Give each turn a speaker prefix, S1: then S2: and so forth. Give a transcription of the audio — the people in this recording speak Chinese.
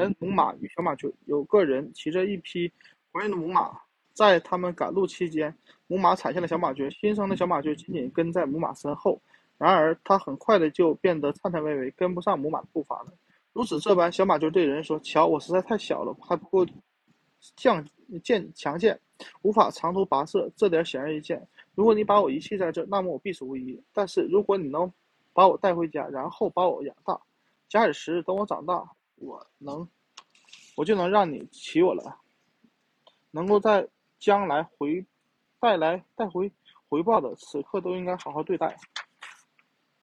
S1: 人母马与小马驹，有个人骑着一匹怀孕的母马，在他们赶路期间，母马踩下了小马驹，新生的小马驹紧紧跟在母马身后。然而，它很快的就变得颤颤巍巍，跟不上母马的步伐了。如此这般，小马驹对人说：“瞧，我实在太小了，还不够强健强健，无法长途跋涉，这点显而易见。如果你把我遗弃在这，那么我必死无疑。但是如果你能把我带回家，然后把我养大，假以时日，等我长大，我能，我就能让你骑我了，能够在将来回带来带回回报的，此刻都应该好好对待。”